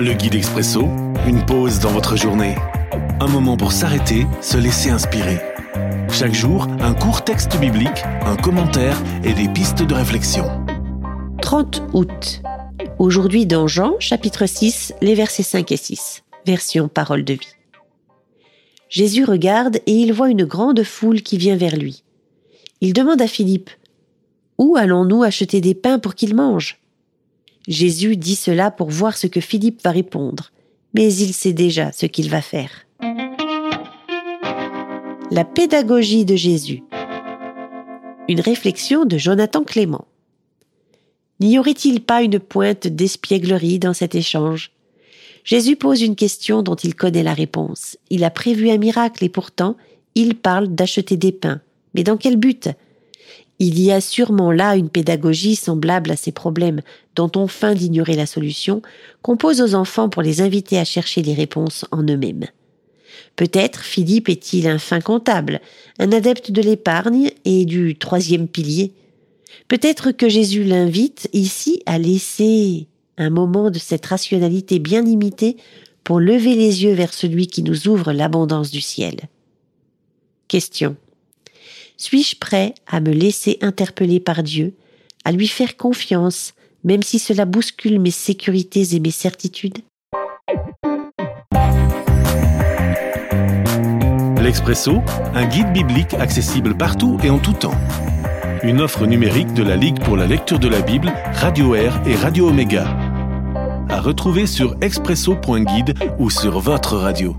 Le guide expresso, une pause dans votre journée. Un moment pour s'arrêter, se laisser inspirer. Chaque jour, un court texte biblique, un commentaire et des pistes de réflexion. 30 août. Aujourd'hui dans Jean, chapitre 6, les versets 5 et 6. Version parole de vie. Jésus regarde et il voit une grande foule qui vient vers lui. Il demande à Philippe Où allons-nous acheter des pains pour qu'il mange? Jésus dit cela pour voir ce que Philippe va répondre, mais il sait déjà ce qu'il va faire. La pédagogie de Jésus. Une réflexion de Jonathan Clément. N'y aurait-il pas une pointe d'espièglerie dans cet échange? Jésus pose une question dont il connaît la réponse. Il a prévu un miracle et pourtant, il parle d'acheter des pains. Mais dans quel but? Il y a sûrement là une pédagogie semblable à ces problèmes dont on feint d'ignorer la solution, qu'on pose aux enfants pour les inviter à chercher les réponses en eux-mêmes. Peut-être Philippe est-il un fin comptable, un adepte de l'épargne et du troisième pilier. Peut-être que Jésus l'invite ici à laisser un moment de cette rationalité bien limitée pour lever les yeux vers celui qui nous ouvre l'abondance du ciel. Question. Suis-je prêt à me laisser interpeller par Dieu, à lui faire confiance, même si cela bouscule mes sécurités et mes certitudes? L'Expresso, un guide biblique accessible partout et en tout temps. Une offre numérique de la Ligue pour la lecture de la Bible, Radio Air et Radio Omega. À retrouver sur expresso.guide ou sur votre radio.